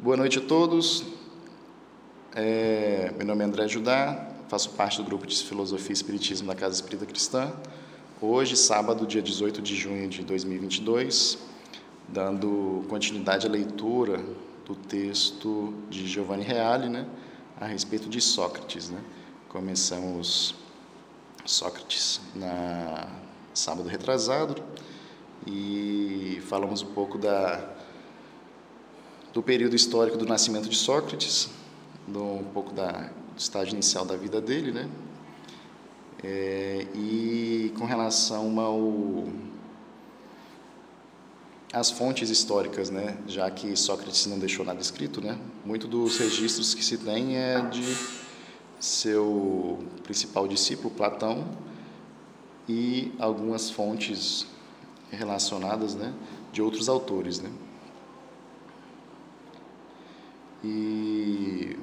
Boa noite a todos. É, meu nome é André Judá, faço parte do grupo de Filosofia e Espiritismo da Casa Espírita Cristã. Hoje, sábado, dia 18 de junho de 2022, dando continuidade à leitura do texto de Giovanni Reale, né, a respeito de Sócrates. Né? Começamos Sócrates na sábado retrasado e falamos um pouco da do período histórico do nascimento de Sócrates, do, um pouco da, do estágio inicial da vida dele, né? É, e com relação ao as fontes históricas, né? Já que Sócrates não deixou nada escrito, né? Muito dos registros que se tem é de seu principal discípulo Platão e algumas fontes relacionadas, né? De outros autores, né? E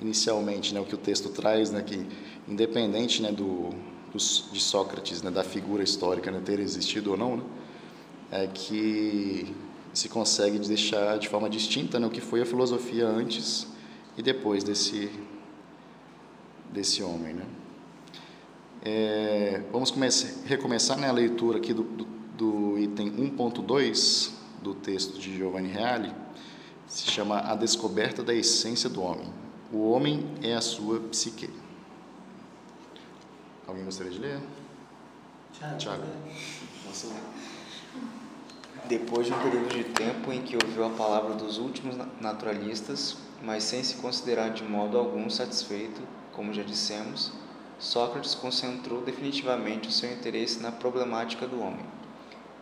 inicialmente, né, o que o texto traz, né, que independente, né, do, de Sócrates, né, da figura histórica, né, ter existido ou não, né, é que se consegue deixar de forma distinta, né, o que foi a filosofia antes e depois desse desse homem, né. É, vamos começar, recomeçar né, a leitura aqui do, do, do item 1.2 do texto de Giovanni Reale se chama A Descoberta da Essência do Homem. O homem é a sua psique. Alguém gostaria de ler? Tiago. Depois de um período de tempo em que ouviu a palavra dos últimos naturalistas, mas sem se considerar de modo algum satisfeito, como já dissemos, Sócrates concentrou definitivamente o seu interesse na problemática do homem,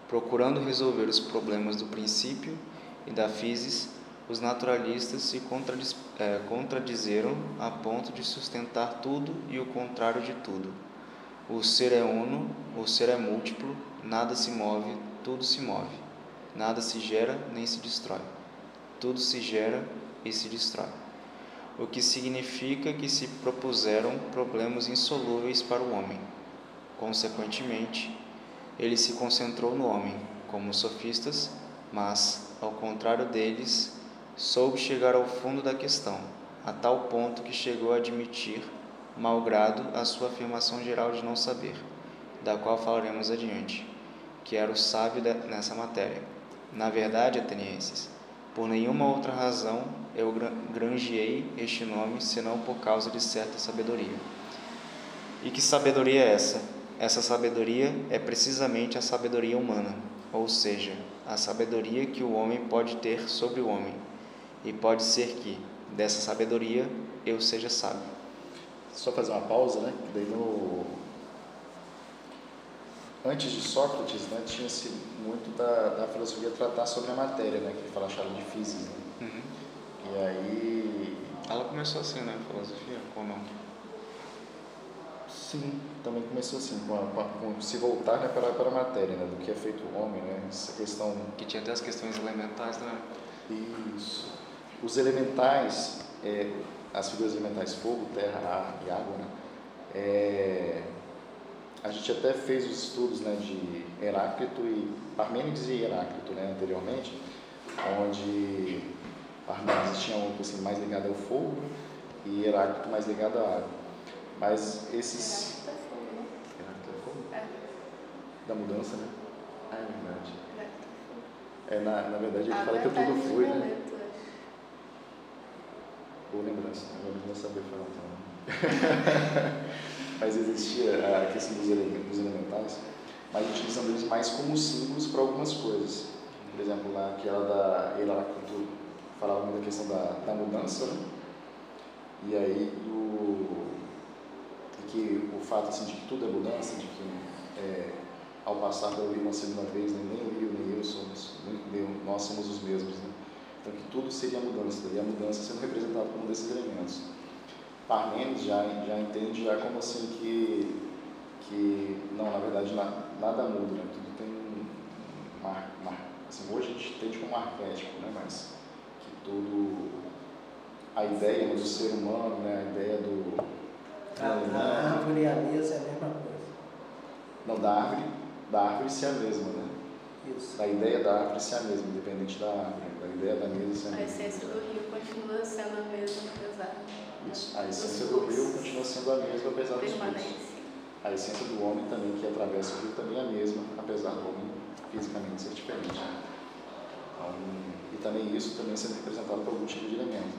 procurando resolver os problemas do princípio e da physis os naturalistas se contradiz, é, contradizeram a ponto de sustentar tudo e o contrário de tudo. O ser é uno, o ser é múltiplo, nada se move, tudo se move. Nada se gera nem se destrói. Tudo se gera e se destrói. O que significa que se propuseram problemas insolúveis para o homem. Consequentemente, ele se concentrou no homem, como os sofistas, mas, ao contrário deles, soube chegar ao fundo da questão, a tal ponto que chegou a admitir, malgrado a sua afirmação geral de não saber, da qual falaremos adiante, que era o sábio nessa matéria. Na verdade, atenienses, por nenhuma outra razão eu granjeei este nome senão por causa de certa sabedoria. E que sabedoria é essa? Essa sabedoria é precisamente a sabedoria humana, ou seja, a sabedoria que o homem pode ter sobre o homem e pode ser que dessa sabedoria eu seja sábio. Só fazer uma pausa, né? Daí no antes de Sócrates, né, tinha-se muito da, da filosofia tratar sobre a matéria, né, que ele fala de física. Né? Uhum. E aí ela começou assim, né, a filosofia, ou não? Sim, também começou assim, com, a, com se voltar né, para, para a matéria, né, do que é feito o homem, né, essa questão... Que tinha até as questões elementares, né? Isso. Os elementais, é, as figuras elementais fogo, terra, ar e água, né? É, a gente até fez os estudos né, de Heráclito e Parmênides e Heráclito né, anteriormente, onde Parmênides tinha um assim, mais ligado ao fogo e Heráclito mais ligado à água. Mas esses. Heráclito é fogo? É. Da mudança, né? Ah, é verdade. É, na, na verdade, ele fala que tudo flui, né? Boa lembrança, agora não saber falar então. mas existia a questão dos elementais, mas utilizando eles mais como símbolos para algumas coisas. Por exemplo, lá aquela da Heráclito falava muito da questão da, da mudança, né? E aí do que o fato assim, de que tudo é mudança, de que é, ao passar pelo rio uma segunda vez, né, nem o rio nem eu somos, nem, nós somos os mesmos. Né? Então, que tudo seria mudança, e a mudança sendo representada como um desses elementos. Parmênides já, já entende já como assim que, que não, na verdade, na, nada muda, né? tudo tem um mar, mar, assim, hoje a gente entende como arquétipo, né? mas que tudo, a ideia do ser humano, né? a ideia do... A, a árvore e a mesa é a mesma coisa. Não, da árvore, da árvore ser a mesma, né? Isso. Da ideia da árvore ser a mesma, independente da árvore. Ideia da mesa a essência do rio continua sendo a mesma, apesar. Isso. A essência do rio continua sendo a mesma, apesar dos fluxos. A essência do homem também, que atravessa o rio, também é a mesma, apesar do homem fisicamente ser diferente. Então, e também isso também sendo representado por algum tipo de elemento.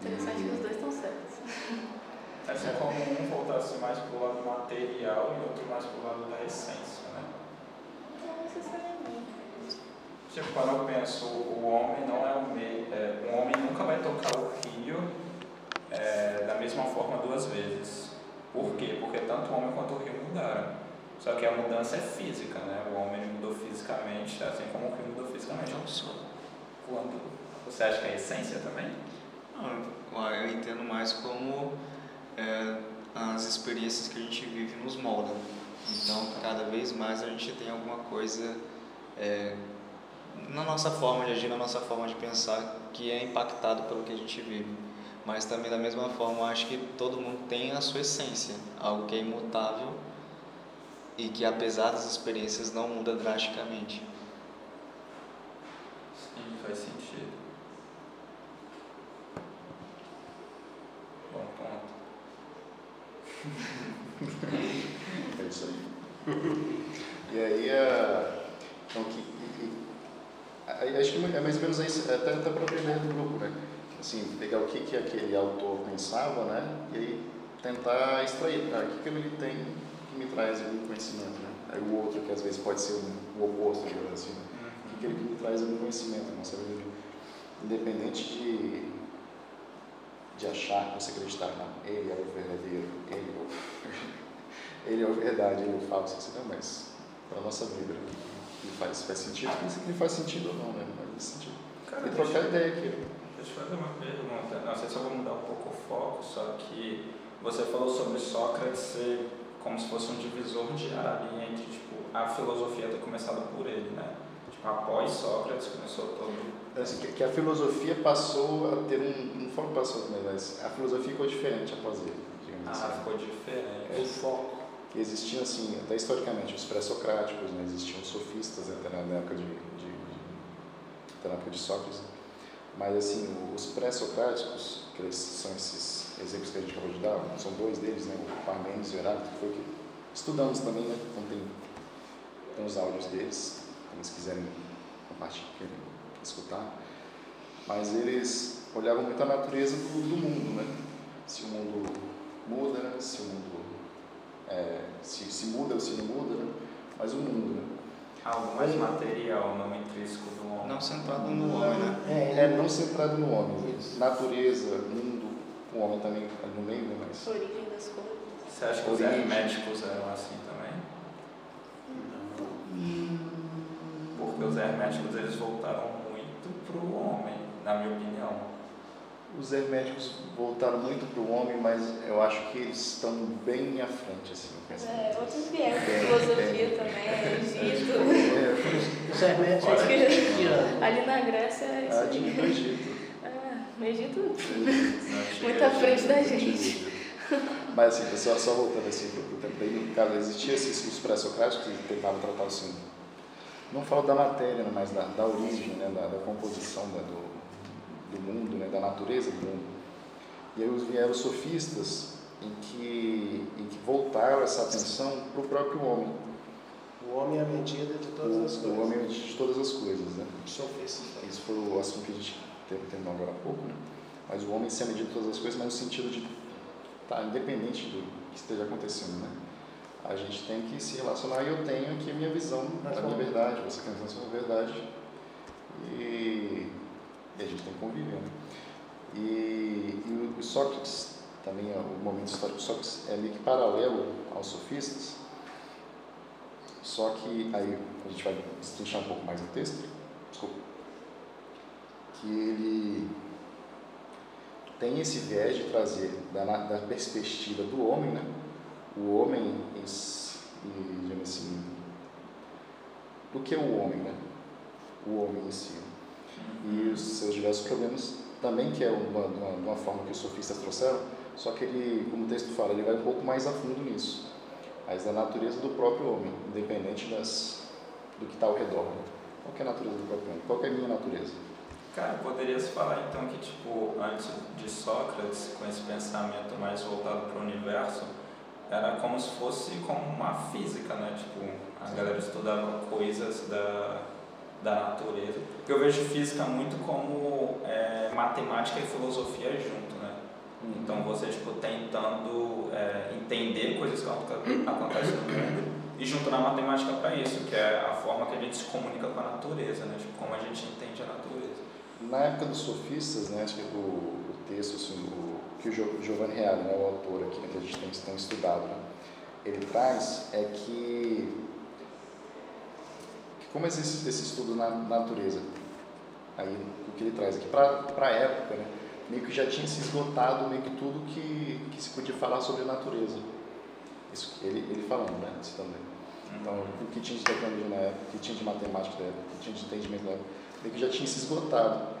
Interessante que os dois estão certos. É como um voltasse mais para o lado material e outro mais para o lado da essência, né? Não necessariamente. Tipo, quando eu penso, o homem não é o meio. É, um homem nunca vai tocar o rio é, da mesma forma duas vezes. Por quê? Porque tanto o homem quanto o rio mudaram. Só que a mudança é física, né? O homem mudou fisicamente, assim como o rio mudou fisicamente. Quando você acha que é a essência também? Não, eu entendo mais como é, as experiências que a gente vive nos moldam. Então, cada vez mais a gente tem alguma coisa é, na nossa forma de agir, na nossa forma de pensar, que é impactado pelo que a gente vive. Mas também, da mesma forma, eu acho que todo mundo tem a sua essência, algo que é imutável e que, apesar das experiências, não muda drasticamente. Sim, faz sentido. Bom ponto. é isso aí. E aí, a, então, que, acho que é mais ou menos isso, até, até a própria ideia do grupo, né? Assim, pegar o que, que aquele autor pensava, né? E aí tentar extrair, ah, o que, que ele tem que me traz algum conhecimento, né? Aí o outro, que às vezes pode ser o oposto, digamos assim, né? o que, que ele me traz algum conhecimento nossa vida. Independente de, de achar, você acreditar, não, ele é o verdadeiro, ele é o, ele é o verdade, ele é o falso, assim, não, mas para a nossa vida. Né? Que faz, faz sentido, isso que faz sentido ou não, né? Mas faz sentido. Cara, e trocar deixa, ideia aqui. Deixa eu fazer uma pergunta. Não sei se eu vou mudar um pouco o foco, só que você falou sobre Sócrates ser como se fosse um divisor de área entre tipo, a filosofia ter começado por ele, né? Tipo, após Sócrates começou todo. É assim, que, que a filosofia passou a ter um. Não foram passou, mas a filosofia ficou diferente após ele. Ah, assim. ficou diferente. É, o foco existiam assim, até historicamente, os pré-socráticos, né? existiam sofistas até na época de, de, de, até na época de Sócrates, mas assim, os pré-socráticos, que são esses exemplos que a gente acabou de dar, são dois deles, né? o Parmênides e o Heráclito, que foi que estudamos também, né? então tem, tem os áudios deles, se eles quiserem compartilhar, escutar, mas eles olhavam muito a natureza do, do mundo, né? se o mundo muda, se o mundo é, se, se muda ou se não muda, né? mas o mundo. Né? Algo mais material, não intrínseco do homem. Não centrado no homem, né? É, é não centrado no homem. Isso. Natureza, mundo, o homem também no meio, né? Mas... Origem das coisas. Você acha que Origem. os herméticos eram assim também? Não. Porque os herméticos eles voltaram muito para o homem, na minha opinião os herméticos voltaram muito para o homem, mas eu acho que eles estão bem à frente, assim. É, outros vieram com filosofia é, também, é, Egito. É, os herméticos é, ali na Grécia é isso aí. no Egito. Ah, no Egito, muito à frente da gente. Mas assim, pessoal, só voltando assim para o tempo no caso, existia esses os pré-socráticos que tentavam tratar assim, não falo da matéria, mas da, da origem, né, da, da composição da, do, do mundo, né, da natureza do mundo. E aí vieram os sofistas em que, em que voltaram essa atenção para o próprio homem. O homem é a medida de todas o, as coisas. O homem é a medida de todas as coisas, né? Sofistas. Isso foi o assunto que a gente terminou agora há pouco, né? Mas o homem se é a medida de todas as coisas, mas no sentido de estar tá, independente do que esteja acontecendo, né? A gente tem que se relacionar e eu tenho aqui a minha visão da minha verdade, você tem a sua verdade. E e a gente tem que conviver. Né? E, e o Sócrates, também o momento histórico de Sócrates é meio que paralelo aos sofistas, só que aí a gente vai destrinchar um pouco mais o texto, desculpa, que ele tem esse viés de trazer da, da perspectiva do homem, né? o homem em, e, assim, do que é o homem, né? o homem em si e os seus diversos problemas também, que é uma, uma, uma forma que os sofistas trouxeram, só que ele, como o texto fala, ele vai um pouco mais a fundo nisso, mas da natureza do próprio homem, independente das, do que está ao redor. Né? Qual é a natureza do próprio homem? Qual é a minha natureza? Cara, poderia se falar então que, tipo, antes de Sócrates, com esse pensamento mais voltado para o universo, era como se fosse como uma física, né? Tipo, a galera estudava coisas da, da natureza. Porque eu vejo física muito como é, matemática e filosofia junto, né? Então você, tipo, tentando é, entender coisas que acontecem no mundo e junto na matemática para isso, que é a forma que a gente se comunica com a natureza, né? Tipo, como a gente entende a natureza. Na época dos sofistas, né, acho que o, o texto assim, o, que o Giovanni Reale, né, o autor aqui, né, que a gente tem, tem estudado, né, ele traz é que como existe esse estudo na natureza, aí o que ele traz aqui para a época, né, meio que já tinha se esgotado meio que tudo que, que se podia falar sobre a natureza. Isso, ele, ele falando, né, isso também. Então, o que tinha de tecnologia na época, o que tinha de matemática na época, o que tinha de entendimento na época, meio que já tinha se esgotado.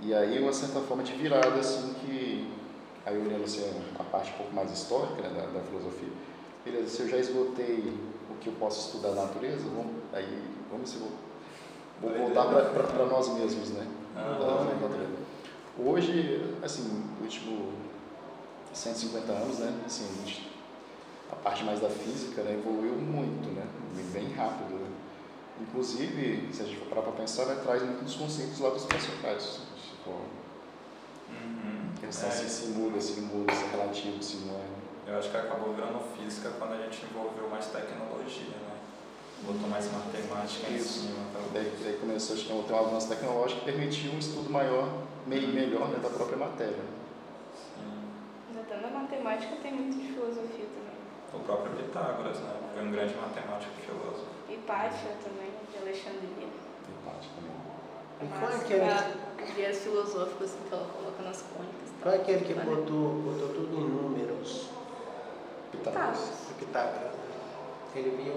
E aí, uma certa forma de virada, assim, que, aí olhando assim, a parte um pouco mais histórica né, da, da filosofia, beleza, se eu já esgotei o que eu posso estudar da natureza, vamos, aí, vamos se vou, voltar para nós mesmos, né? Ah, Hoje, assim, último 150 anos, né, assim, a gente a parte mais da física né, evoluiu muito, né, bem rápido. Né? Inclusive, se a gente for parar para pensar, né, traz muitos conceitos lá dos pré-socráticos. Tipo, uhum. questão é. se, muda, se muda, se é relativo, se não é. Eu acho que acabou virando física quando a gente envolveu mais tecnologia, né? Botou mais matemática Isso. em cima. Tá? Daí, daí começou, acho que ter um avanço tecnológico que permitiu um estudo maior, meio melhor né, da própria matéria. Sim. Até na matemática tem muito de filosofia também o próprio Pitágoras, né? Foi um grande matemático e filósofo. Hipátia também, de Alexandria. Hipátia também. E qual é aquele... Viés filosóficos que ela coloca nas cônicas. Qual é aquele que botou, botou tudo em números? Pitágoras. Pitágoras. Ele viu,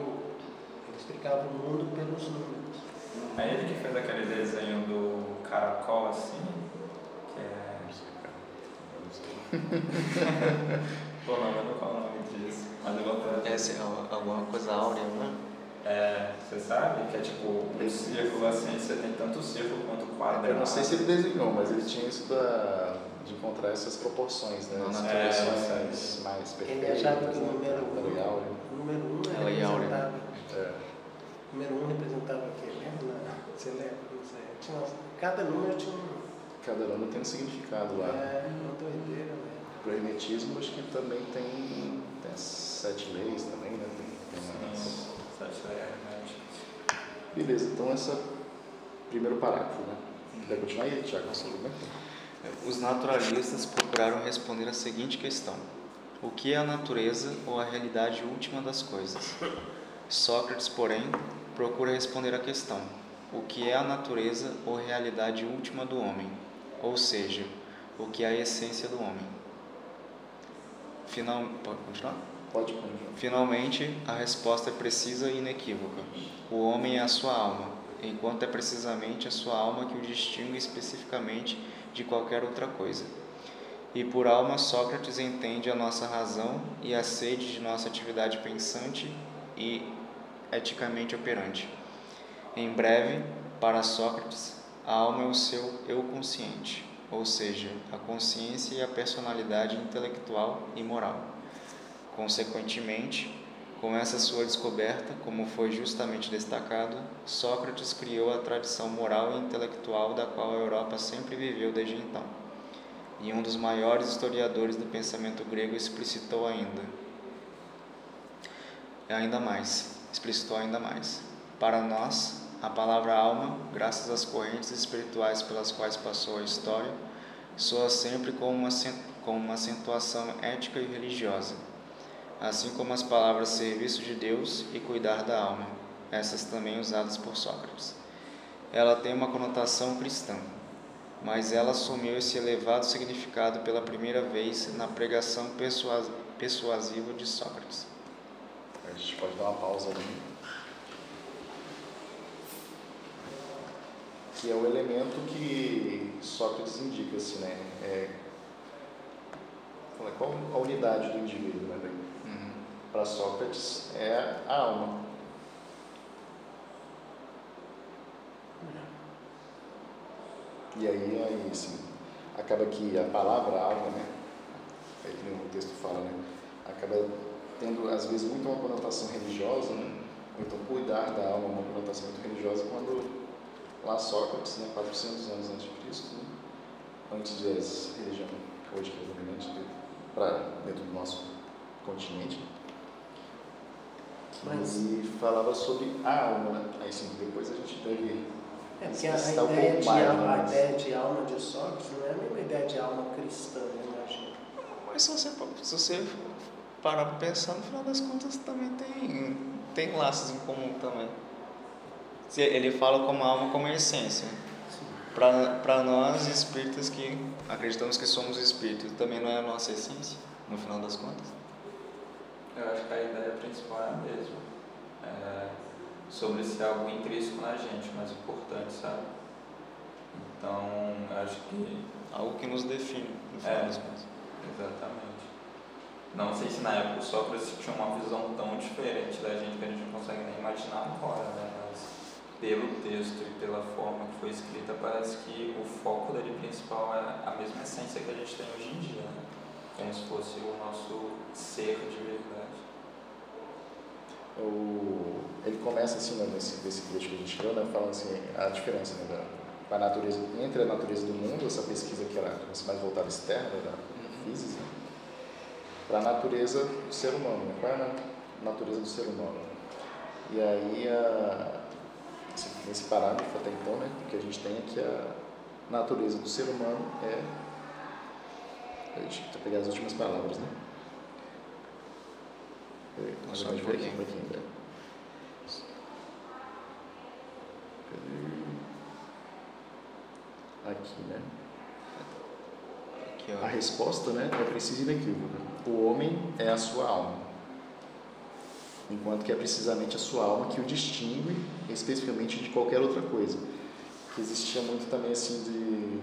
explicava o mundo pelos números. É ele que fez aquele desenho do caracol assim, que é... Pô, não, mas não qual o nome disso. Mas eu vou ter... Essa é alguma coisa áurea, não é? É, você sabe que é tipo um círculo assim, você tem tanto círculo quanto quadrado. Eu não sei se ele desenhou, mas ele tinha isso da, de encontrar essas proporções, né? As é, proporções mais perfeitas. Ele achava que o né? número, lei áurea. o número 1 um representava. É. O número 1 um representava o quê? Lembra? Você lembra? Não sei. Tinha, cada número tinha um. Cada número tem um significado lá. É, uma doideira, né? Pro hermetismo, acho que também tem, tem sete leis também, né? Tem, tem umas... Sete leis herméticas. Beleza, então esse é o primeiro parágrafo, né? Quer continuar aí, Tiago? Os naturalistas procuraram responder a seguinte questão: O que é a natureza ou a realidade última das coisas? Sócrates, porém, procura responder a questão: O que é a natureza ou realidade última do homem? Ou seja, o que é a essência do homem? Final... Pode continuar? Pode continuar. Finalmente, a resposta é precisa e inequívoca. O homem é a sua alma, enquanto é precisamente a sua alma que o distingue especificamente de qualquer outra coisa. E por alma, Sócrates entende a nossa razão e a sede de nossa atividade pensante e eticamente operante. Em breve, para Sócrates, a alma é o seu eu consciente ou seja, a consciência e a personalidade intelectual e moral. Consequentemente, com essa sua descoberta, como foi justamente destacado, Sócrates criou a tradição moral e intelectual da qual a Europa sempre viveu desde então. E um dos maiores historiadores do pensamento grego explicitou ainda, ainda mais, explicitou ainda mais. Para nós, a palavra alma, graças às correntes espirituais pelas quais passou a história, soa sempre com uma, uma acentuação ética e religiosa, assim como as palavras serviço de Deus e cuidar da alma, essas também usadas por Sócrates. Ela tem uma conotação cristã, mas ela assumiu esse elevado significado pela primeira vez na pregação persuasiva de Sócrates. A gente pode dar uma pausa ali. Que é o elemento que Sócrates indica, assim, né? É, é qual a unidade do indivíduo, né? Uhum. Para Sócrates é a alma. E aí, aí assim, acaba que a palavra alma, né? Aí que o texto fala, né? Acaba tendo, às vezes, muito uma conotação religiosa, né? Ou então cuidar da alma, uma conotação muito religiosa, quando lá Sócrates, né, 400 anos antes de Cristo, né? antes das religião hoje que é para dentro do nosso continente, Mas... falava sobre a alma, né? Aí sim, depois a gente deve é, porque a, a, ideia, de alma, a ideia de alma de Sócrates não é a mesma ideia de alma cristã, eu imagino. Mas se você, se você parar para pensar, no final das contas também tem, tem laços em comum também. Ele fala como alma como essência. Para nós espíritas que acreditamos que somos espíritos, também não é a nossa essência, no final das contas? Eu acho que a ideia principal é a mesma. É sobre ser algo intrínseco na gente, mais importante, sabe? Então, acho que. Algo que nos define, no final é, das contas. Exatamente. Não sei se na época o Sócrates tinha uma visão tão diferente da gente que a gente não consegue nem imaginar agora, né? Mas pelo texto e pela forma que foi escrita, parece que o foco dele principal é a mesma essência que a gente tem hoje em dia, né? Como se fosse o nosso ser de verdade. O, ele começa assim, né, nesse, nesse trecho que a gente leu, né, falando assim, a diferença né, da, da natureza, entre a natureza do mundo, essa pesquisa que era mais voltada externa, da física, né, para a natureza do ser humano. Né, qual é a natureza do ser humano? E aí, a, nesse parágrafo até então, né, que a gente tem é que a natureza do ser humano é. Deixa eu pegar as últimas palavras, né? Só um pouquinho. Né? Aqui, né? Aqui, a resposta né, é precisa e inequívoca. O homem é a sua alma, enquanto que é precisamente a sua alma que o distingue especificamente de qualquer outra coisa. Que existia muito também assim de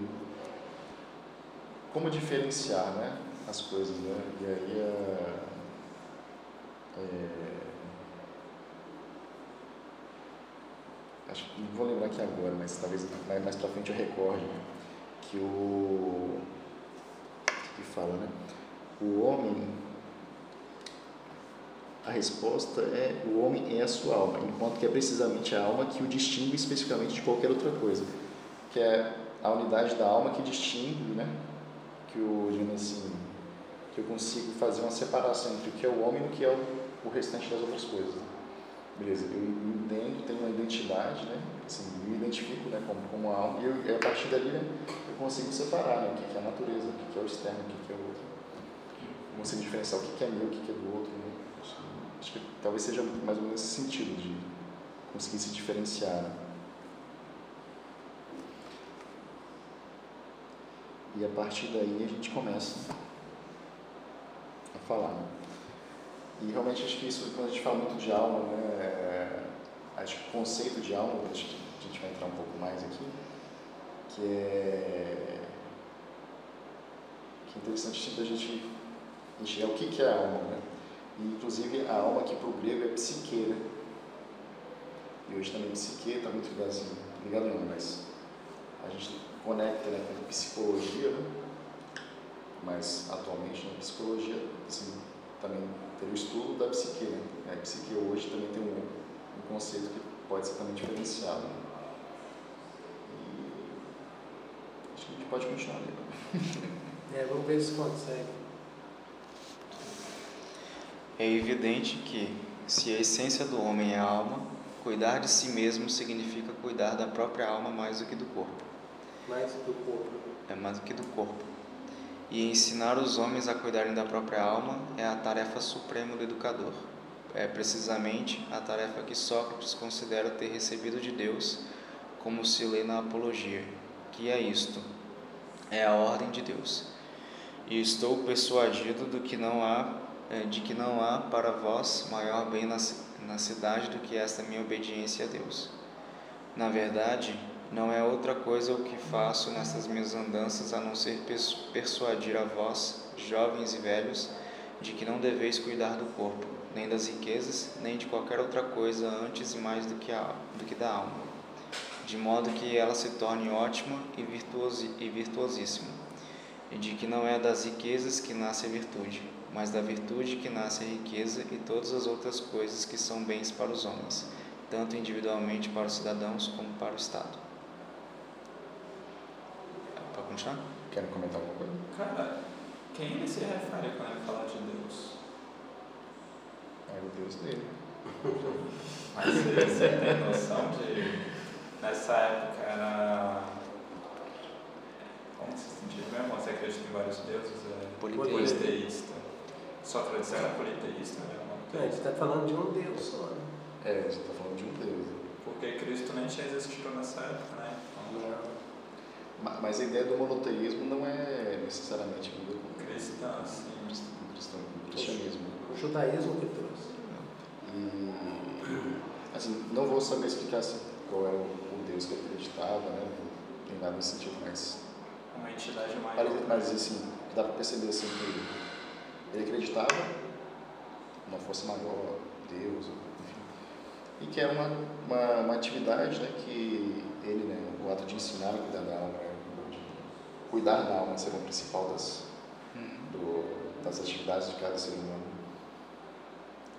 como diferenciar né, as coisas. Né? E aí a é, acho que não vou lembrar aqui agora, mas talvez mais, mais para frente eu recorde que o que fala, né? O homem a resposta é o homem é a sua alma, enquanto que é precisamente a alma que o distingue especificamente de qualquer outra coisa, que é a unidade da alma que distingue, né? Que o, assim, que eu consigo fazer uma separação entre o que é o homem e o que é o o restante das outras coisas. Beleza, eu entendo, tenho uma identidade, né? Assim, me identifico né, como, como alma, e, eu, a partir dali né, eu consigo separar né, o que é a natureza, o que é o externo, o que é o outro. Consigo diferenciar o que é meu, o que é do outro. Né? Acho, que talvez seja mais ou menos esse sentido de conseguir se diferenciar. Né? E a partir daí a gente começa a falar. Né? E realmente acho que isso, quando a gente fala muito de alma, né, é, acho que o conceito de alma, acho que a gente vai entrar um pouco mais aqui, que é, que é interessante sempre a gente enxergar o que, é a alma. Né? E, inclusive, a alma aqui para o grego é psique, né? E hoje também psique está muito ligado assim, ligado não, mas a gente conecta né, com psicologia, né? mas atualmente, né, psicologia, assim, também teve o estudo da psique. Né? A psique hoje também tem um, um conceito que pode ser também diferenciado. Né? E acho que a gente pode continuar ali. é, vamos ver se consegue. É evidente que, se a essência do homem é a alma, cuidar de si mesmo significa cuidar da própria alma mais do que do corpo. Mais do corpo. É mais do que do corpo e ensinar os homens a cuidarem da própria alma é a tarefa suprema do educador. É precisamente a tarefa que Sócrates considera ter recebido de Deus, como se lê na Apologia, que é isto: é a ordem de Deus. E estou persuadido do que não há, de que não há para vós maior bem na, na cidade do que esta minha obediência a Deus. Na verdade, não é outra coisa o que faço nessas minhas andanças a não ser persuadir a vós, jovens e velhos, de que não deveis cuidar do corpo, nem das riquezas, nem de qualquer outra coisa antes e mais do que, a, do que da alma. de modo que ela se torne ótima e, virtuosi, e virtuosíssima, e de que não é das riquezas que nasce a virtude, mas da virtude que nasce a riqueza e todas as outras coisas que são bens para os homens, tanto individualmente para os cidadãos como para o Estado. Para continuar? Querem comentar alguma coisa? Cara, quem ele se refere quando ele fala de Deus? É o Deus dele. Mas você tem noção de. Nessa época era. Como se sentia mesmo? Você acredita em vários deuses? É Politeísta. politeísta. Sócrates era politeísta, né? É, a gente está falando de um Deus só, né? É, a gente está falando de um Deus. Porque Cristo nem tinha existido nessa época, né? Então, Ma- Mas a ideia do monoteísmo não é necessariamente cristã, assim. com o cristianismo. O judaísmo que trouxe. E, assim, não vou saber explicar assim, qual é o, Deus que ele acreditava, né? Nem nada nesse sentido, mas, Uma entidade maior. mas, mas assim, dá para perceber assim que ele acreditava numa força maior, Deus, enfim, e que era uma, uma, uma atividade né, que ele, né, o ato de ensinar a cuidar da alma, né, de cuidar da alma ser o principal das, do, das atividades de cada ser humano.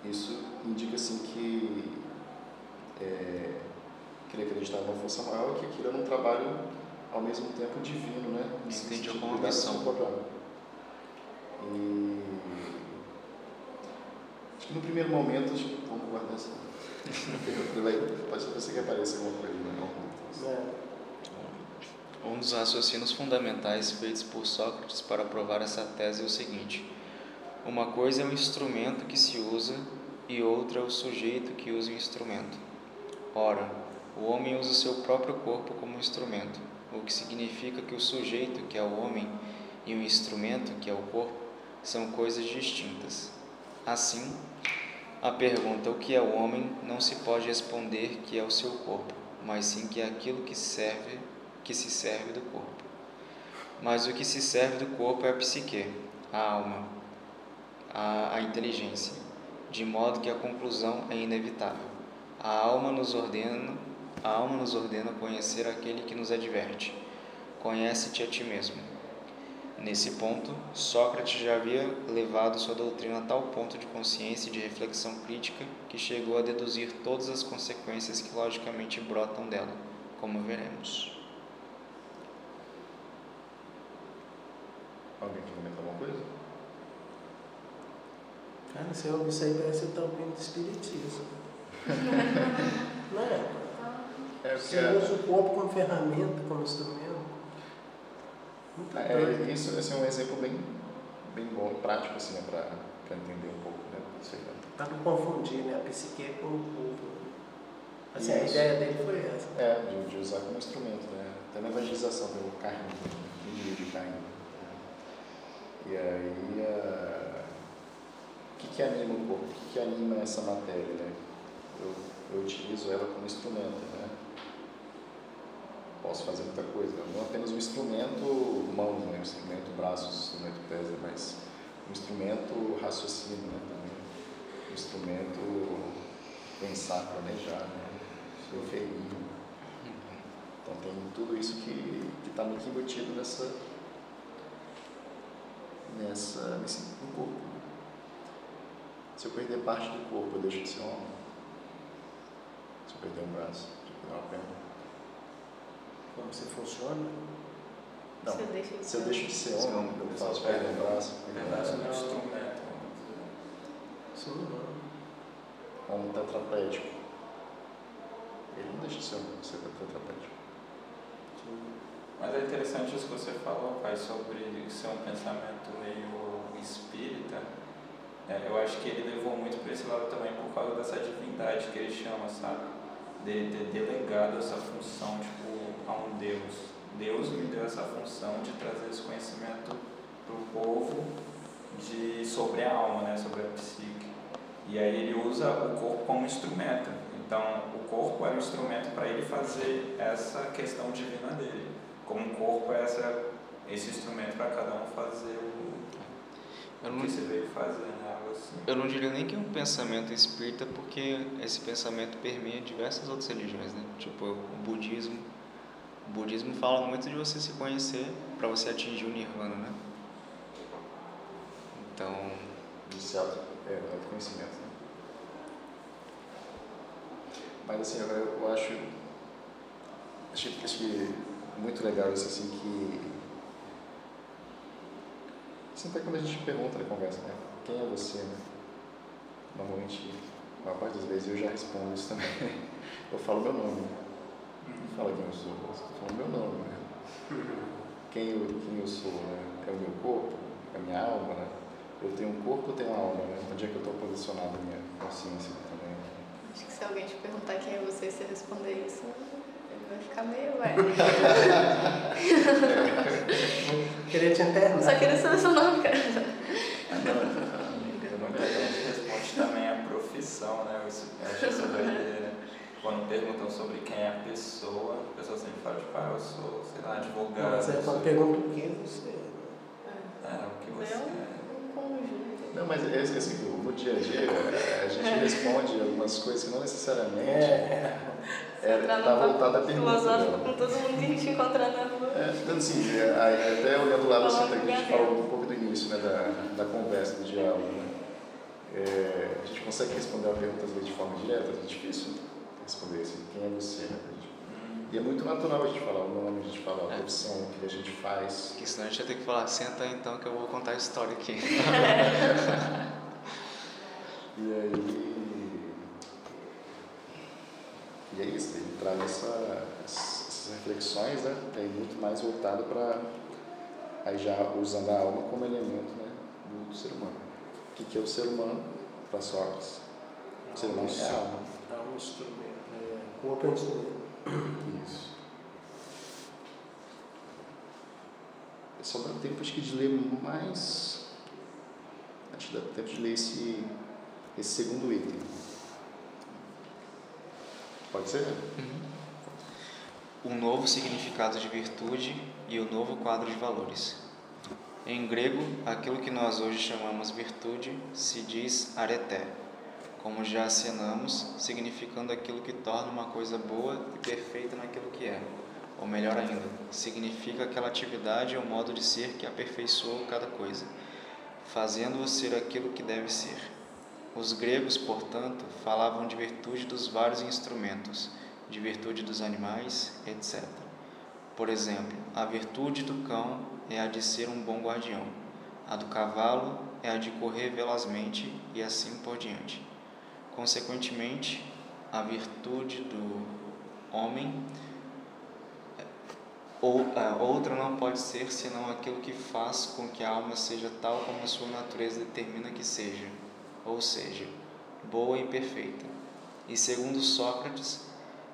Isso indica assim que, é, que ele acreditava numa força maior e que aquilo era um trabalho ao mesmo tempo divino, né? De do missão. E no primeiro momento, acho que vamos guardar essa. Pode ser que apareça alguma coisa? É. Um dos raciocínios fundamentais feitos por Sócrates para provar essa tese é o seguinte: uma coisa é o instrumento que se usa e outra é o sujeito que usa o instrumento. Ora, o homem usa seu próprio corpo como instrumento, o que significa que o sujeito, que é o homem, e o instrumento, que é o corpo, são coisas distintas. Assim, a pergunta o que é o homem não se pode responder que é o seu corpo, mas sim que é aquilo que serve, que se serve do corpo. Mas o que se serve do corpo é a psique, a alma, a, a inteligência, de modo que a conclusão é inevitável. A alma nos ordena, a alma nos ordena conhecer aquele que nos adverte. Conhece-te a ti mesmo. Nesse ponto, Sócrates já havia levado sua doutrina a tal ponto de consciência e de reflexão crítica que chegou a deduzir todas as consequências que logicamente brotam dela, como veremos. Alguém quer comentar alguma coisa? Cara, você ouve isso aí, parece que você está ouvindo espiritismo. Não é? É, Você usa o corpo como ferramenta, como instrumento. Doido. É, isso esse é um exemplo bem, bem bom prático assim, né, para entender um pouco né, disso aí. né? Para não confundir né, a psique com o corpo. Assim, a Isso. ideia dele foi essa. É, de, de usar como instrumento, né? Até na evangelização tem o carne, o livro de carne. E aí, a... o que, que anima o corpo? O que, que anima essa matéria, né? Eu, eu utilizo ela como instrumento, né? Posso fazer muita coisa, não apenas um instrumento mãos, né? um instrumento braços, um instrumento pés, né? mas um instrumento raciocínio né? também. Um instrumento pensar, planejar, né? Inferir. Então tem tudo isso que está que embutido nessa, nessa, nesse, no corpo. Se eu perder parte do corpo, eu deixo de ser homem. Se eu perder um braço, se eu perder uma perna. Como você funciona. Não, Você deixa de se eu ser deixo de ser homem, eu faço perder um braço, um é um instrumento. Sim, não. Homem tetraplégico. Ele não deixa de ser homem, ser tetraplégico. Mas é interessante isso que você falou, pai, sobre ser um pensamento meio espírita. É, eu acho que ele levou muito para esse lado também por causa dessa divindade que ele chama, sabe? De ter delegado essa função, tipo, a um Deus. Deus me deu essa função de trazer esse conhecimento para o povo de, sobre a alma, né? sobre a psique. E aí ele usa o corpo como instrumento. Então, o corpo era o instrumento para ele fazer essa questão divina dele. Como o corpo é essa, esse instrumento para cada um fazer o. Eu não, que você veio fazer algo assim. Eu não diria nem que é um pensamento espírita, porque esse pensamento permeia diversas outras religiões, né? Tipo, o budismo. O budismo fala muito de você se conhecer para você atingir o nirvana, né? Então. Esse auto, é, autoconhecimento, né? Mas assim, eu, eu acho, acho que muito legal isso assim que assim até quando a gente pergunta na conversa, né? Quem é você, né? Normalmente, a maior parte das vezes eu já respondo isso também. Eu falo meu nome. Não falo quem eu sou, eu falo meu nome, né? Quem eu, quem eu sou, né? É o meu corpo, é a minha alma, né? Eu tenho um corpo, eu tenho uma alma, né? Onde é que eu estou posicionado a minha consciência também? Acho que se alguém te perguntar quem é você e você responder isso, vai ficar meio, ué. Queria te internar. Só queria saber seu nome, cara. Muita gente responde também a profissão, né? Eu acho isso doideira. Quando perguntam sobre quem é a pessoa, a pessoa sempre fala, tipo, ah, eu sou, sei lá, advogado. Mas é quando pergunta o que você é. É, o que você é. Um conjunto. Não, mas é assim, no dia a dia a gente responde algumas coisas que não necessariamente. É. É, tá voltada a pergunta. Filosófico com todo mundo que a gente encontrar na rua. É, então, assim, é, até olhando lá no centro aqui, a gente falou um pouco do início né, da, da conversa, do diálogo. Né? É, a gente consegue responder uma pergunta às vezes de forma direta, é difícil responder assim, quem é você, né? E é muito natural a gente falar o nome, a gente falar a é. profissão, o que a gente faz. Porque senão a gente vai ter que falar, senta aí então que eu vou contar a história aqui. e aí e é isso, ele traz essa, essas reflexões, né? É muito mais voltado para, aí já usando a alma como elemento né, do, do ser humano. O que, que é o ser humano para Sócrates? O ser humano é a alma. É um instrumento, é é um instrumento. Isso. Só dá tempo acho que de ler mais. Acho que dá tempo de ler esse, esse segundo item. Pode ser? Uhum. Um novo significado de virtude e o um novo quadro de valores. Em grego, aquilo que nós hoje chamamos virtude se diz areté, como já acenamos, significando aquilo que torna uma coisa boa e perfeita naquilo que é. Ou melhor ainda, significa aquela atividade ou modo de ser que aperfeiçoa cada coisa, fazendo-o ser aquilo que deve ser. Os gregos, portanto, falavam de virtude dos vários instrumentos, de virtude dos animais, etc. Por exemplo, a virtude do cão é a de ser um bom guardião, a do cavalo é a de correr velozmente e assim por diante. Consequentemente, a virtude do homem ou outra não pode ser senão aquilo que faz com que a alma seja tal como a sua natureza determina que seja ou seja, boa e perfeita. E segundo Sócrates,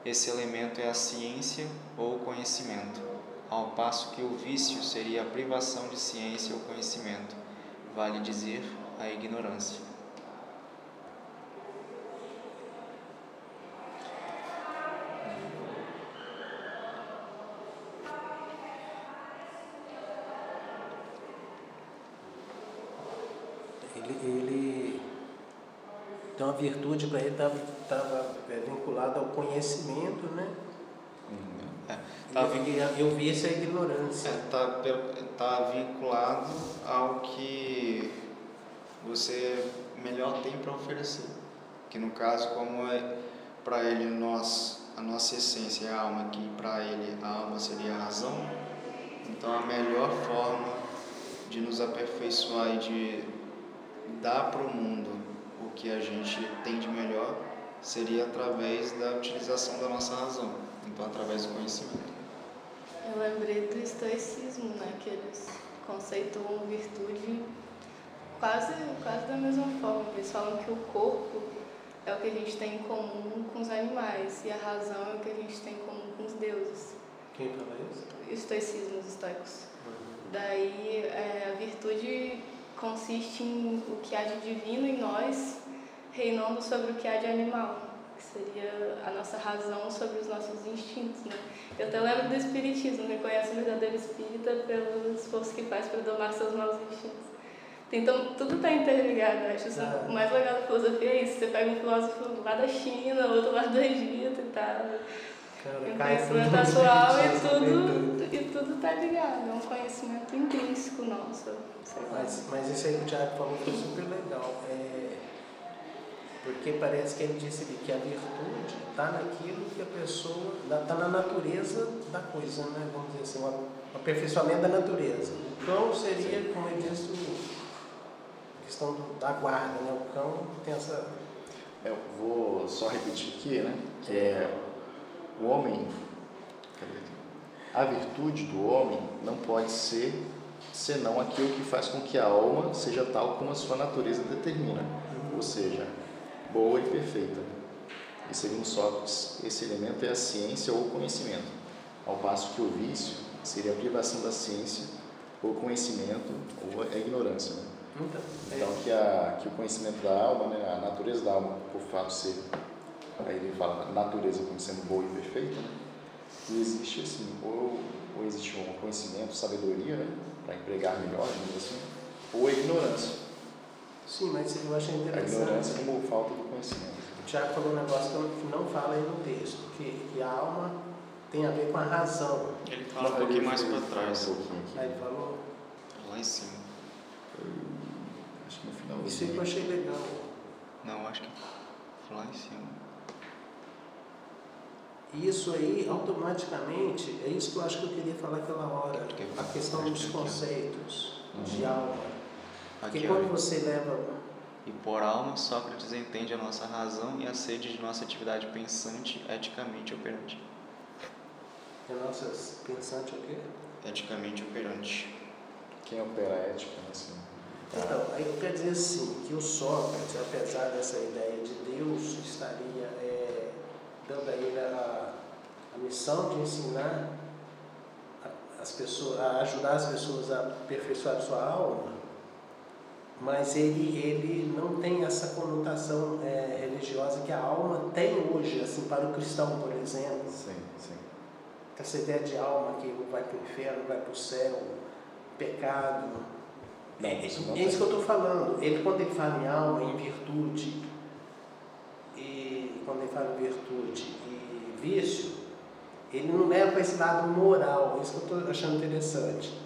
esse elemento é a ciência ou conhecimento, ao passo que o vício seria a privação de ciência ou conhecimento, vale dizer, a ignorância. Ele, ele então a virtude para ele estava é, vinculada ao conhecimento, né? É, tá e, eu vi essa ignorância. Está é, tá vinculado ao que você melhor tem para oferecer. Que no caso, como é para ele nós, a nossa essência é a alma, que para ele a alma seria a razão, então a melhor forma de nos aperfeiçoar e de dar para o mundo que a gente tem de melhor seria através da utilização da nossa razão, então através do conhecimento. Eu lembrei do estoicismo, né, que eles conceituam virtude quase, quase da mesma forma. Eles falam que o corpo é o que a gente tem em comum com os animais e a razão é o que a gente tem em comum com os deuses. Quem fala isso? Estoicismo, os estoicos. Uhum. Daí é, a virtude consiste em o que há de divino em nós reinando sobre o que há de animal, que seria a nossa razão sobre os nossos instintos. Né? Eu até lembro do Espiritismo, reconhece o verdadeiro espírita pelo esforço que faz para domar seus maus instintos. Então, tudo está interligado. Eu acho isso Ah. o mais legal da filosofia é isso. Você pega um filósofo lá da China, outro lá do Egito e tal. Cara, Um conhecimento atual e tudo, e tudo tá ligado. É um conhecimento intrínseco nosso. Mas, mas isso aí que o Tiago falou foi super legal. É, porque parece que ele disse ali que a virtude está naquilo que a pessoa. está na natureza da coisa, né? Vamos dizer assim, o aperfeiçoamento da natureza. O cão seria, como ele disse, a questão da guarda, né? O cão tem essa. Eu vou só repetir aqui, né? Que é o homem, a virtude do homem não pode ser senão aquilo que faz com que a alma seja tal como a sua natureza determina, ou seja, boa e perfeita. E segundo Sócrates, esse elemento é a ciência ou o conhecimento, ao passo que o vício seria a privação da ciência ou conhecimento ou a ignorância. Né? Então, é, Então, que, a, que o conhecimento da alma, né, a natureza da alma, por fato de ser, aí ele fala natureza como sendo boa e perfeita, né, e existe assim, ou, ou existe um conhecimento, sabedoria, né, para empregar melhor, assim, ou a ignorância. Sim, mas eu achei A interessante. ignorância como falta do conhecimento. O Tiago falou um negócio que não- fala aí no texto, que, que a alma tem a ver com a razão. Ele fala um pouquinho mais para trás, Um. Aí ele falou, lá em cima. Acho que no final. isso aí que eu achei legal. Não, acho que lá em cima. E isso aí, automaticamente, é isso que eu acho que eu queria falar aquela hora, Porque- a questão dos conceitos de Uhum. alma. Porque Aqui, quando você leva. E por alma, Sócrates entende a nossa razão e a sede de nossa atividade pensante eticamente operante. É nossas pensante o quê? Eticamente operante. Quem opera a ética, né, assim, Então, aí eu quero dizer assim, que o Sócrates, apesar dessa ideia de Deus, estaria é, dando a ele a, a missão de ensinar a- as pessoas, a ajudar as pessoas a aperfeiçoar sua alma, mas ele, ele não tem essa conotação é, religiosa que a alma tem hoje, assim, para o cristão, por exemplo. sim, sim. Essa ideia de alma que vai para o inferno, vai para o céu, pecado. Não, é, isso é isso que eu estou falando. Ele, quando ele fala em alma, em virtude, e quando ele fala em virtude e vício, ele não leva para esse lado moral. É isso que eu estou achando interessante.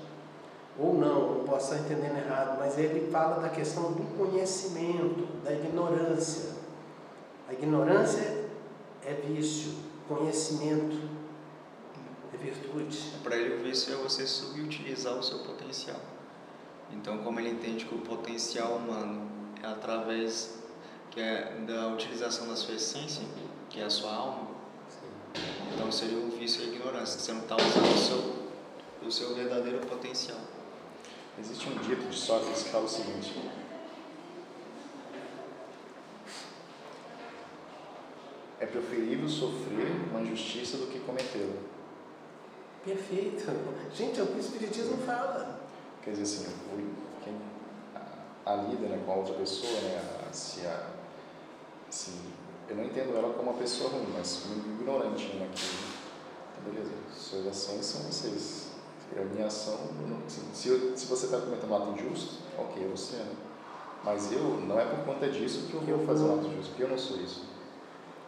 Ou não, não posso estar entendendo errado, mas ele fala da questão do conhecimento, da ignorância. A ignorância é vício, conhecimento é virtude. Para ele, o vício é você subutilizar o seu potencial. Então, como ele entende que o potencial humano é através que é da utilização da sua essência, que é a sua alma, então seria o vício e a ignorância. Você não está usando o seu, o seu verdadeiro potencial. Existe um dito de Sócrates que fala o seguinte: é preferível sofrer uma injustiça do que cometê-la. Perfeito. Gente, é o que o Espiritismo fala. Quer dizer assim, quem, a, a lida né, com a outra pessoa, né, a, se a, assim, eu não entendo ela como uma pessoa ruim, mas como um ignorante né, naquilo. Então, beleza, suas ações são vocês. A minha ação, se, eu- se você está cometendo um ato injusto, ok, é você, né? Mas eu, não é por conta disso que eu vou fazer um ato injusto, porque eu não sou isso.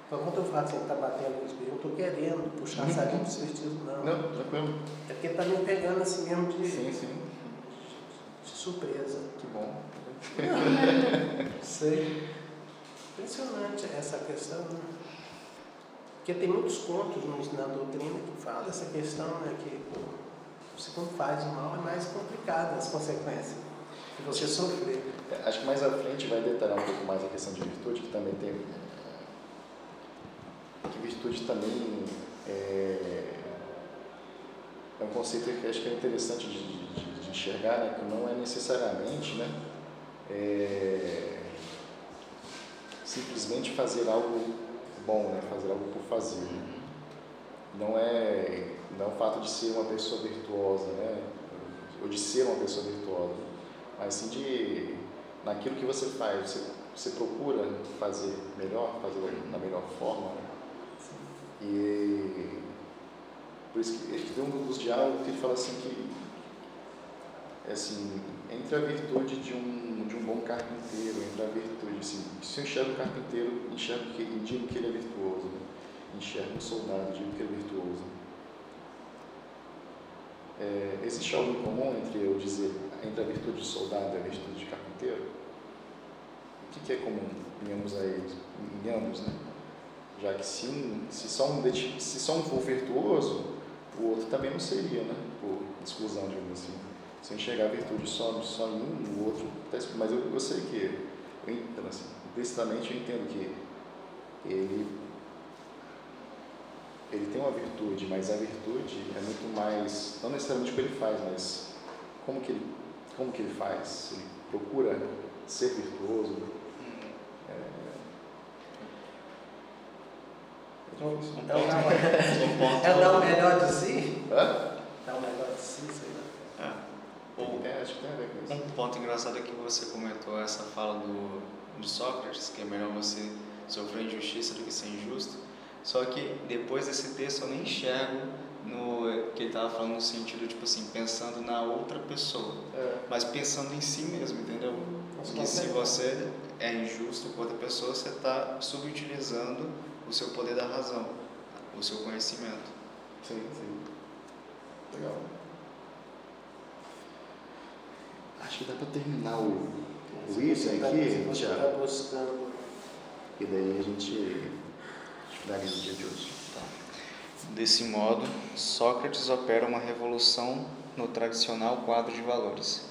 Então, quando eu falo que está batendo no Espiritismo, eu estou querendo puxar sardinha do Espiritismo, não. Não, tranquilo. É porque está me pegando assim mesmo de, Sim, sim, de surpresa. que bom. Sei. Impressionante essa questão, né? Porque tem muitos contos no, na doutrina que falam dessa questão, né? Que você quando faz o mal é mais complicado as consequências que você sofrer. É, Acho que mais à frente vai detalhar um pouco mais a questão de virtude, que também tem. Que virtude também é, é um conceito que acho que é interessante de, de- de enxergar, né? Que não é necessariamente, né? é, simplesmente fazer algo bom, né? Fazer algo por fazer. Não é, não é o fato de ser uma pessoa virtuosa, né? Ou de ser uma pessoa virtuosa mas sim de naquilo que você faz, você, você procura fazer melhor, fazer da melhor forma. Né? E por isso que tem um dos diálogos que ele fala assim que é assim, entre a virtude de um, de um bom carpinteiro, entre a virtude, assim, se eu enxergo o carpinteiro, enxergo que, digo que ele é virtuoso, né? enxergo um soldado, digo que ele é virtuoso. É, existe algo em comum entre eu dizer, entre a virtude de soldado e a virtude de carpinteiro? O que, que é comum em ambos, a eles, em ambos, né? Já que se, um, se, só um, se só um for virtuoso, o outro também não seria, né? Por exclusão, digamos assim. Se eu enxergar a virtude só, só em um, o outro está Mas eu, eu sei que, eu entendo assim, eu entendo que ele, ele tem uma virtude, mas a virtude é muito mais, não necessariamente o que ele faz, mas como que ele, como que ele faz. Ele procura ser virtuoso, É o, é o dar o melhor de si? Hã? Dar o melhor de si, sei lá. É. Ou, é, acho que tem a ver com isso. Um ponto engraçado é que você comentou essa fala do, de Sócrates, que é melhor você sofrer injustiça do que ser injusto. Só que depois desse texto eu nem enxergo no que ele estava falando no sentido, tipo assim, pensando na outra pessoa, é. mas pensando em si mesmo, entendeu? Porque se você é injusto com outra pessoa, você está subutilizando o seu poder da razão, o seu conhecimento. Sim, sim. Legal. Acho que dá para terminar o, o item aqui, Tiago. Tá. E daí a gente finaliza o dia de hoje. Tá. Desse modo, Sócrates opera uma revolução no tradicional quadro de valores.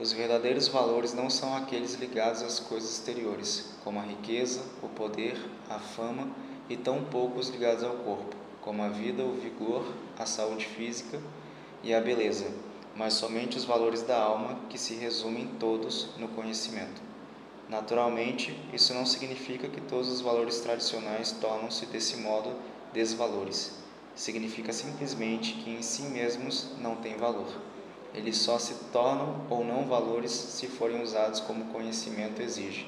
Os verdadeiros valores não são aqueles ligados às coisas exteriores, como a riqueza, o poder, a fama e tão poucos ligados ao corpo, como a vida, o vigor, a saúde física e a beleza, mas somente os valores da alma que se resumem todos no conhecimento. Naturalmente, isso não significa que todos os valores tradicionais tornam-se desse modo desvalores. Significa simplesmente que em si mesmos não têm valor. Eles só se tornam ou não valores se forem usados como conhecimento exige,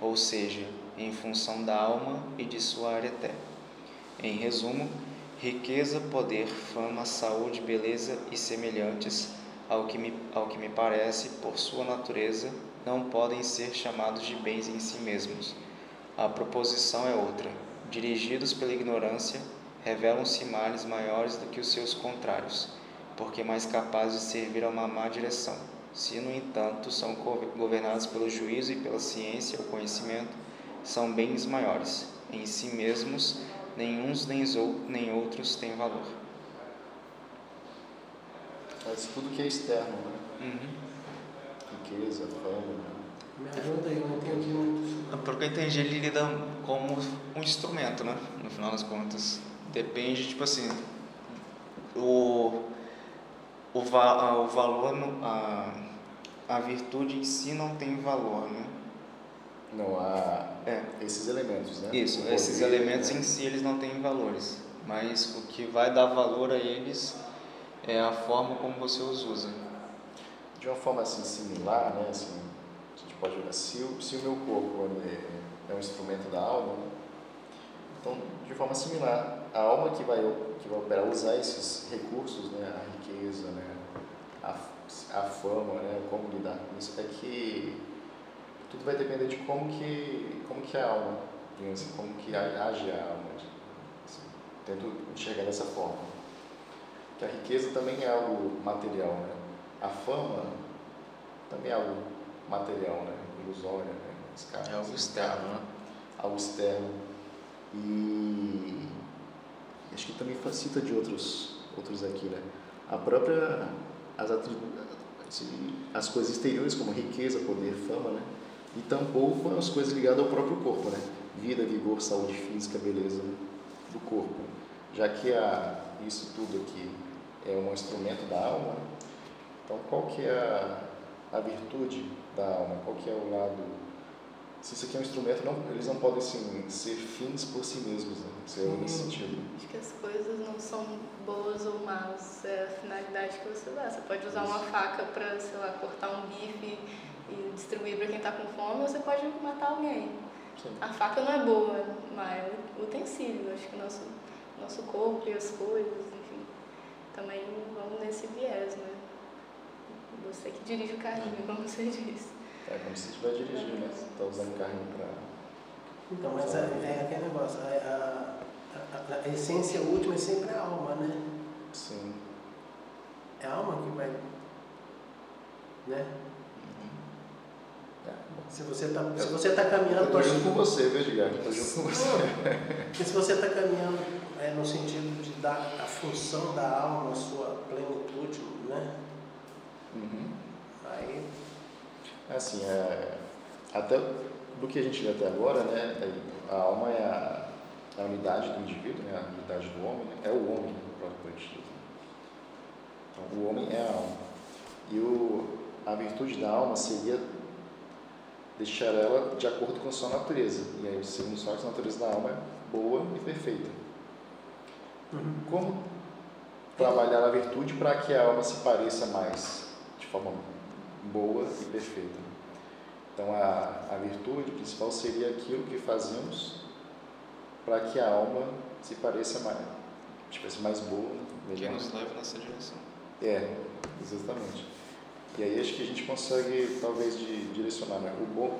ou seja, em função da alma e de sua areté. Em resumo, riqueza, poder, fama, saúde, beleza e semelhantes, ao que, me, ao que me parece, por sua natureza, não podem ser chamados de bens em si mesmos. A proposição é outra. Dirigidos pela ignorância, revelam-se males maiores do que os seus contrários, porque mais capazes de servir a uma má direção. Se, no entanto, são governados pelo juízo e pela ciência ou conhecimento, são bens maiores. Em si mesmos, nem uns nem outros têm valor. Mas tudo que é externo, né? Uhum. Riqueza, fama. Né? Me ajuda aí, eu não aqui muito. Pelo que eu entendi, ele lida como um instrumento, né? No final das contas. Depende, tipo assim, o, o, va, o valor, a, a virtude em si não tem valor, né? Não, há é. esses elementos, né? Isso, poder, esses elementos né? em si eles não têm valores, mas o que vai dar valor a eles é a forma como você os usa. De uma forma assim similar, né? Assim, a gente pode olhar, se o, se o meu corpo é um instrumento da alma, né? então de forma similar, a alma que vai, que vai operar, usar esses recursos, né? A riqueza, né? A, a fama, né? Como lidar com isso, é que tudo vai depender de como que, como que é a alma, assim, como que age a alma. Assim, tento enxergar dessa forma. Que a riqueza também é algo material, né? A fama também é algo material, né? Ilusória, né? Escala, é algo externo, né? Algo externo. E acho que também facilita de outros, outros aqui, né? A própria, as, as coisas exteriores, como riqueza, poder, fama, né? e tampouco as coisas ligadas ao próprio corpo, né? Vida, vigor, saúde física, beleza do corpo. Já que a, isso tudo aqui é um instrumento da alma, então qual que é a, a virtude da alma? Qual que é o lado... Se isso aqui é um instrumento, não, eles não podem assim, ser fins por si mesmos, né? Ser hum, nesse sentido. Acho que as coisas não são boas ou más, é a finalidade que você dá. Você pode usar isso. uma faca para, sei lá, cortar um bife e distribuir para quem está com fome, você pode matar alguém. Sim. A faca não é boa, mas é o utensílio. Acho que o nosso, nosso corpo e as coisas, enfim, também vão nesse viés, né? Você que dirige o carrinho, como você disse. É como se estiver dirigindo, né? Você está usando o carrinho para. Então, mas é, é aquele negócio, a, a, a, a essência última é sempre a alma, né? Sim. É a alma que vai. Né? Se você está se você tá caminhando. Eu tô junto com você, viu, Edgar? Tô junto com você. Porque se você está caminhando é, no sentido de dar a função da alma, a sua plenitude, né? Uhum. Aí. Assim, é, até do que a gente viu até agora, né? A alma é a, a unidade do indivíduo, né? A unidade do homem, né? É o homem, propriamente dito. Então, o homem é a alma. E o, a virtude da alma seria deixar ela de acordo com a sua natureza. E aí, segundo só a natureza da alma é boa e perfeita. Uhum. Como trabalhar a virtude para que a alma se pareça mais de forma boa e perfeita? Então, a, a virtude principal seria aquilo que fazemos para que a alma se pareça mais, tivesse mais boa, Que melhor. nos leva nessa direção. É, exatamente. E aí acho que a gente consegue, talvez, de, direcionar né? o, bom,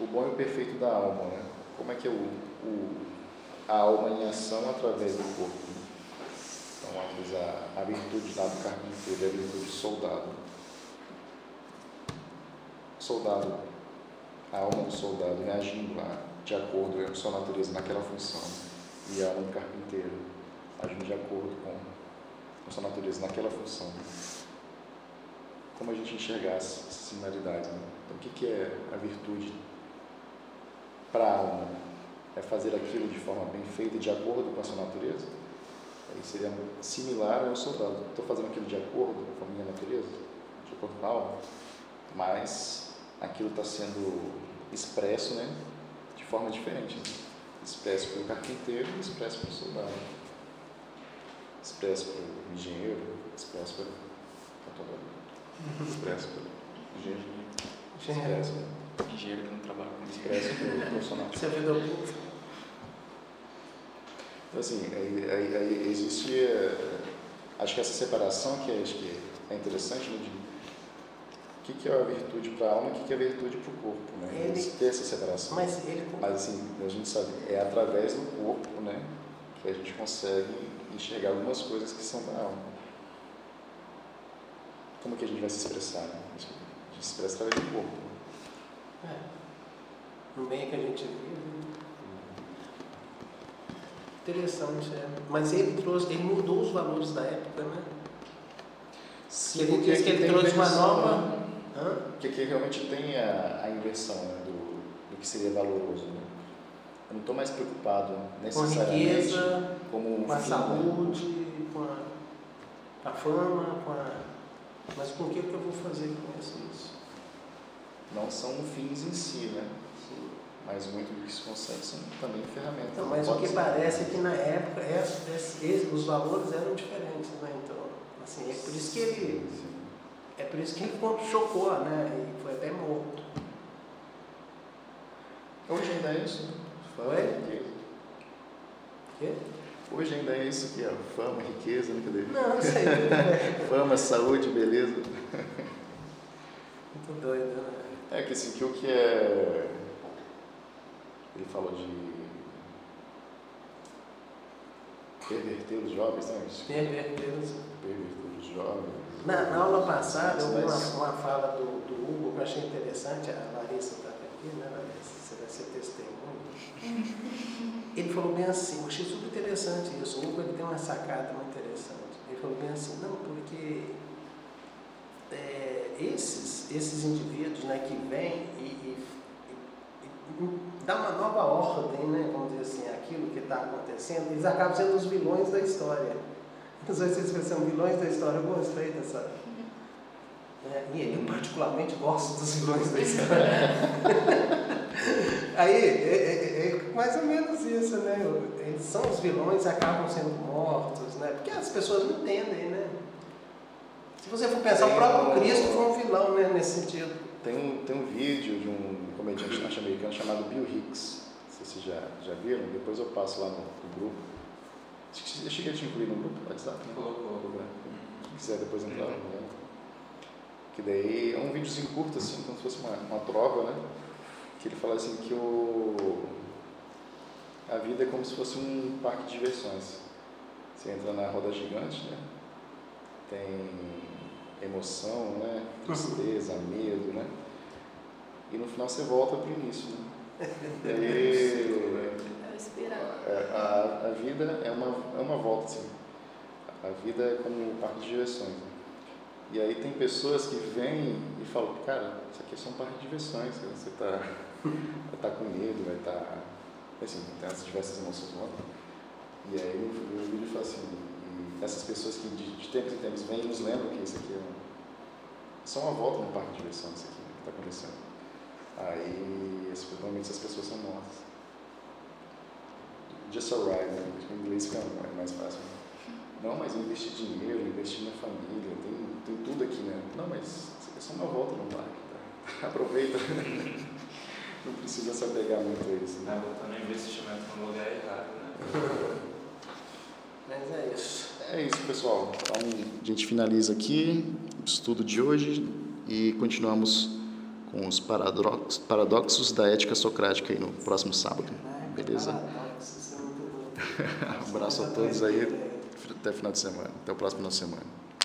o bom e o perfeito da alma. Né? Como é que é o, o, a alma em ação através do corpo? Né? Vezes, a, a virtude lá do carpinteiro a virtude de soldado. Soldado, a alma do soldado né? agindo lá, de acordo com a sua natureza naquela função. E a alma do carpinteiro agindo de acordo com com sua natureza naquela função. Como a gente enxergar essa similaridade? Né? Então, o que, que é a virtude para a alma? É fazer aquilo de forma bem feita de acordo com a sua natureza? Aí seria similar ao soldado. Estou fazendo aquilo de acordo com a minha natureza, de acordo com a alma, mas aquilo está sendo expresso né, de forma diferente. Né? Expresso pelo carpinteiro e expresso pelo soldado expresso pelo engenheiro, expresso pelo contador, expresso pelo engenheiro, expresso, Engenheiro que não trabalha com dinheiro. expresso pelo profissional. Servidor público. Então, assim, aí, aí, aí existe, eh, acho que essa separação que é, acho que é interessante, né, de o que, que é a virtude para a alma e o que, que é a virtude para o corpo, né? Ele- ter essa separação. Mas ele. Mas assim, a gente sabe, é através do corpo, né, que a gente consegue enxergar algumas coisas que são da alma. Como que a gente vai se expressar? Né? A gente a gente se expressa através do corpo. né? É. No meio que a gente vive. Interessante, é. Mas ele trouxe, ele mudou os valores da época, né? Sim, Ele diz que ele trouxe uma nova- né? Hã? Porque aqui realmente tem a, a inversão né, do, do que seria valoroso. Né? Eu não estou mais preocupado Com necessariamente riqueza, como com a fim, né? saúde, com a, com a fama, com a. Mas com o que, que eu vou fazer com isso? Não são fins em si, né? Mas muito do que se consegue são também ferramentas. Então, mas o que ser- parece é que na época esse- esse- esse- os valores eram diferentes, né? Então, assim, é por isso que ele. Sim. É por isso que ele chocou, né? E foi até morto. Hoje ainda é isso, né? Fama Oi? riqueza. Quê? Hoje ainda é isso aqui, ó. Fama, riqueza, né? Cadê? Não, não sei. é Fama, saúde, beleza. Muito doido, né? É que assim, que o que é. Ele falou de. Perverter os jovens, né? Isso. Perverter os- Perverter os jovens. Na, na aula passada, eu vi uma, uma fala do, do Hugo que eu achei interessante, a Larissa está aqui, né, Larissa? Você vai ser testemunha. Ele falou bem assim, eu achei super interessante isso. O Hugo ele tem uma sacada muito interessante. Ele falou bem assim, não, porque é, esses, esses indivíduos né, que vêm e, e, e, e dá uma nova ordem, né, vamos dizer assim, aquilo que está acontecendo, eles acabam sendo os vilões da história. Não sei se vocês são vilões da história, eu gostei dessa. né, E eu particularmente gosto dos vilões da história. Aí é, é- é mais ou menos isso, né? Eles são os vilões e acabam sendo mortos, né? Porque as pessoas não entendem, né? Se você for pensar, o próprio Cristo foi um vilão, né? Nesse sentido. Tem tem um vídeo de um comediante norte-americano chamado Bill Hicks. Não sei se vocês já, já viram, depois eu passo lá no, no grupo. Acho que Eu cheguei a te incluir no grupo do WhatsApp, né? Colocou. Quem quiser depois entrar, né? Que daí é um videozinho curto, assim, como se fosse uma, uma trova, né? Que ele fala assim que o, a vida é como se fosse um parque de diversões. Você entra na roda gigante, né? Tem emoção, né? Tristeza, medo, né? E no final você volta para o início, né? E aí, É é, a, a vida é uma, é uma volta, assim. A vida é como um parque de diversões. né? E aí tem pessoas que vêm e falam, cara, isso aqui é só um parque de diversões, cara. você está vai tá com medo, vai estar. Tá... Assim, tem essas diversas emoções voltam. E aí no, no vídeo fala assim, e essas pessoas que de, de tempos em tempos vêm e nos lembram que isso aqui é, um- é só uma volta no parque de diversões, isso aqui que está acontecendo. Aí, normalmente essas pessoas são mortas. Just a ride, né? Em inglês fica é mais fácil. Não, mas eu investi dinheiro, investi na família, tem, tem tudo aqui, né? Não, mas isso aqui é só uma volta no parque, tá? Aproveita. Não precisa se apegar muito a isso. Tá Né? botando investimento no lugar errado, né? Mas é isso. É isso, pessoal. Então, a gente finaliza aqui o estudo de hoje e continuamos com os paradoxos, paradoxos da ética socrática aí no próximo sábado. Beleza? Um abraço a todos aí. Até final de semana. Até o próximo final de semana.